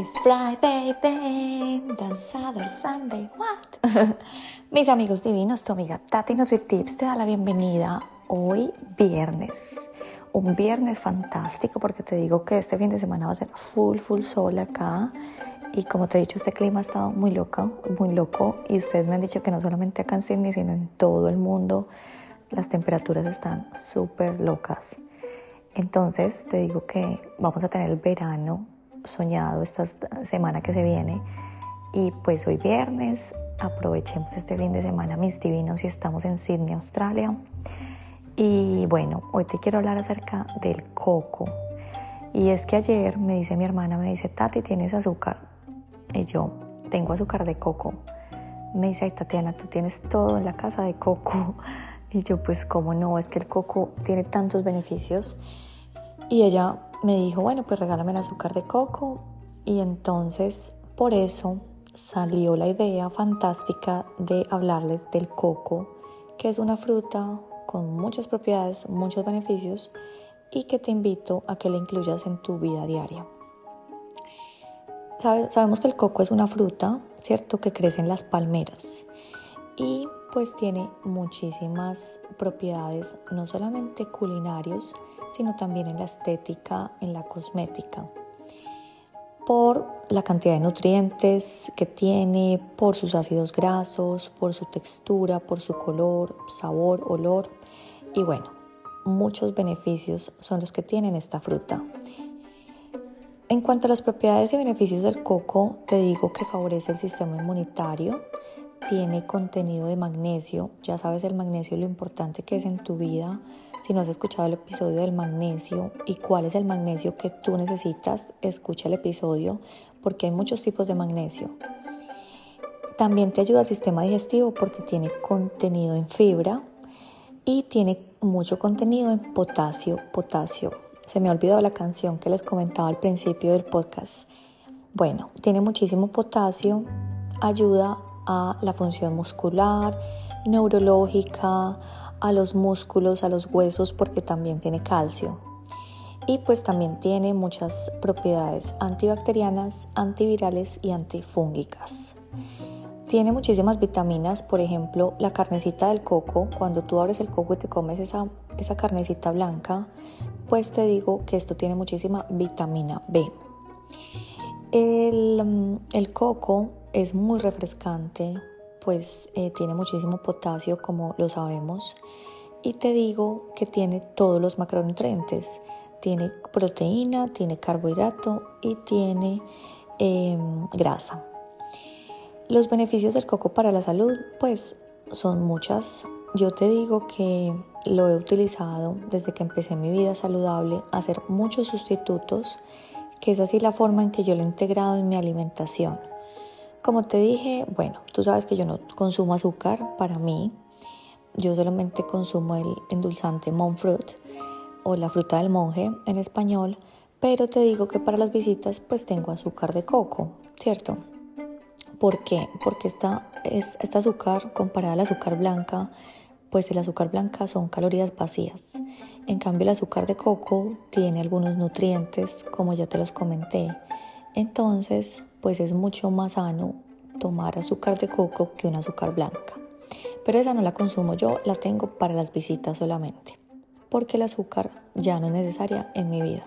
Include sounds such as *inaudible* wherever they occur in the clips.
It's Friday then, Saturday, Sunday, what? *laughs* Mis amigos divinos, tu amiga Tati Tips te da la bienvenida hoy viernes. Un viernes fantástico porque te digo que este fin de semana va a ser full, full sol acá. Y como te he dicho, este clima ha estado muy loco, muy loco. Y ustedes me han dicho que no solamente acá en Sydney, sino en todo el mundo, las temperaturas están súper locas. Entonces te digo que vamos a tener el verano soñado esta semana que se viene. Y pues hoy viernes aprovechemos este fin de semana, mis divinos, y estamos en Sydney, Australia. Y bueno, hoy te quiero hablar acerca del coco. Y es que ayer me dice mi hermana, me dice, Tati, ¿tienes azúcar? Y yo, tengo azúcar de coco. Me dice, ay Tatiana, tú tienes todo en la casa de coco. *laughs* Y yo, pues, ¿cómo no? Es que el coco tiene tantos beneficios. Y ella me dijo, bueno, pues regálame el azúcar de coco. Y entonces por eso salió la idea fantástica de hablarles del coco, que es una fruta con muchas propiedades, muchos beneficios y que te invito a que la incluyas en tu vida diaria. sabemos que el coco es una fruta, ¿cierto?, que crece en las palmeras y pues tiene muchísimas propiedades, no solamente culinarios, sino también en la estética, en la cosmética, por la cantidad de nutrientes que tiene, por sus ácidos grasos, por su textura, por su color, sabor, olor y bueno, muchos beneficios son los que tienen esta fruta. En cuanto a las propiedades y beneficios del coco, te digo que favorece el sistema inmunitario, tiene contenido de magnesio, ya sabes el magnesio lo importante que es en tu vida, si no has escuchado el episodio del magnesio y cuál es el magnesio que tú necesitas, escucha el episodio porque hay muchos tipos de magnesio. También te ayuda al sistema digestivo porque tiene contenido en fibra y tiene mucho contenido en potasio. Potasio. Se me ha olvidado la canción que les comentaba al principio del podcast. Bueno, tiene muchísimo potasio, ayuda a la función muscular, neurológica, a los músculos, a los huesos, porque también tiene calcio. Y pues también tiene muchas propiedades antibacterianas, antivirales y antifúngicas. Tiene muchísimas vitaminas, por ejemplo, la carnecita del coco, cuando tú abres el coco y te comes esa, esa carnecita blanca, pues te digo que esto tiene muchísima vitamina B. El, mm, el coco es muy refrescante, pues eh, tiene muchísimo potasio como lo sabemos y te digo que tiene todos los macronutrientes. Tiene proteína, tiene carbohidrato y tiene em, grasa. Los beneficios del coco para la salud pues son muchas. Yo te digo que lo he utilizado desde que empecé mi vida saludable, hacer muchos sustitutos, que es así la forma en que yo lo he integrado en mi alimentación. Como te dije, bueno, tú sabes que yo no consumo azúcar para mí. Yo solamente consumo el endulzante monk fruit o la fruta del monje en español, pero te digo que para las visitas pues tengo azúcar de coco, ¿cierto? ¿Por qué? Porque esta, es, esta azúcar comparada al azúcar blanca, pues el azúcar blanca son calorías vacías. En cambio el azúcar de coco tiene algunos nutrientes, como ya te los comenté. Entonces, pues es mucho más sano tomar azúcar de coco que un azúcar blanca. Pero esa no la consumo yo, la tengo para las visitas solamente, porque el azúcar ya no es necesaria en mi vida.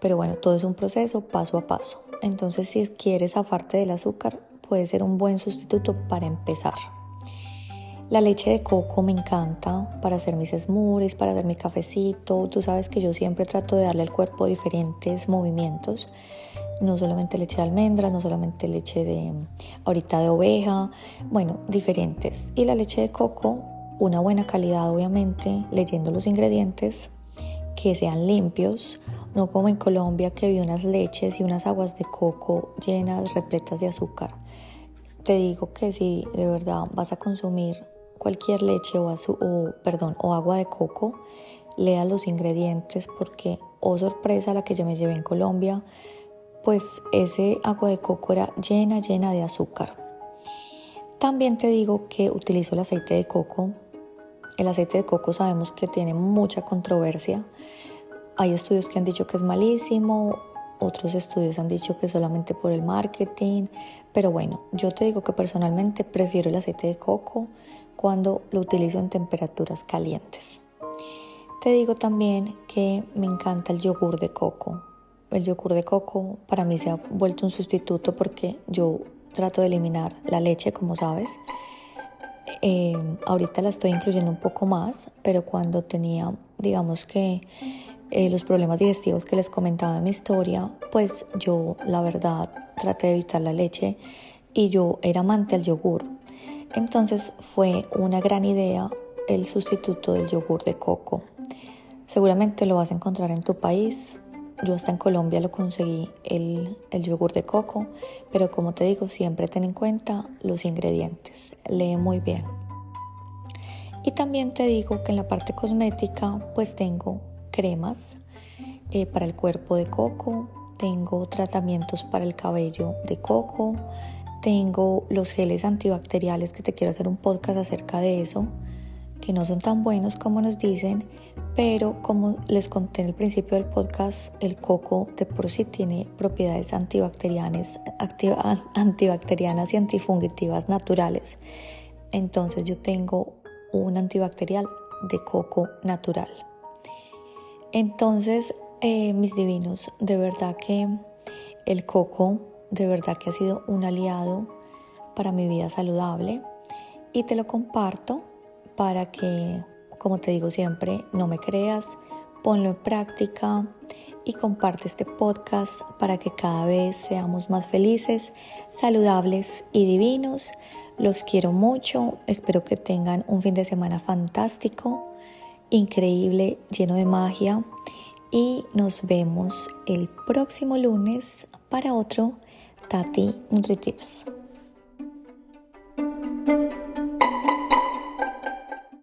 Pero bueno, todo es un proceso paso a paso. Entonces si quieres zafarte del azúcar, puede ser un buen sustituto para empezar. La leche de coco me encanta para hacer mis smoothies, para hacer mi cafecito. Tú sabes que yo siempre trato de darle al cuerpo diferentes movimientos no solamente leche de almendras, no solamente leche de ahorita de oveja, bueno, diferentes. Y la leche de coco, una buena calidad obviamente, leyendo los ingredientes, que sean limpios, no como en Colombia que vi unas leches y unas aguas de coco llenas, repletas de azúcar. Te digo que si de verdad vas a consumir cualquier leche o, o, perdón, o agua de coco, leas los ingredientes porque, oh sorpresa, la que yo me llevé en Colombia, pues ese agua de coco era llena, llena de azúcar. También te digo que utilizo el aceite de coco. El aceite de coco sabemos que tiene mucha controversia. Hay estudios que han dicho que es malísimo, otros estudios han dicho que solamente por el marketing, pero bueno, yo te digo que personalmente prefiero el aceite de coco cuando lo utilizo en temperaturas calientes. Te digo también que me encanta el yogur de coco. El yogur de coco para mí se ha vuelto un sustituto porque yo trato de eliminar la leche, como sabes. Eh, ahorita la estoy incluyendo un poco más, pero cuando tenía, digamos que eh, los problemas digestivos que les comentaba en mi historia, pues yo la verdad traté de evitar la leche y yo era amante del yogur. Entonces fue una gran idea el sustituto del yogur de coco. Seguramente lo vas a encontrar en tu país. Yo hasta en Colombia lo conseguí el, el yogur de coco, pero como te digo, siempre ten en cuenta los ingredientes. Lee muy bien. Y también te digo que en la parte cosmética pues tengo cremas eh, para el cuerpo de coco, tengo tratamientos para el cabello de coco, tengo los geles antibacteriales que te quiero hacer un podcast acerca de eso, que no son tan buenos como nos dicen, pero como les conté en el principio del podcast, el coco de por sí tiene propiedades antibacterianas, *laughs* antibacterianas y antifungitivas naturales. Entonces yo tengo un antibacterial de coco natural. Entonces, eh, mis divinos, de verdad que el coco, de verdad que ha sido un aliado para mi vida saludable y te lo comparto para que, como te digo siempre, no me creas, ponlo en práctica y comparte este podcast para que cada vez seamos más felices, saludables y divinos. Los quiero mucho, espero que tengan un fin de semana fantástico increíble, lleno de magia. Y nos vemos el próximo lunes para otro Tati NutriTips.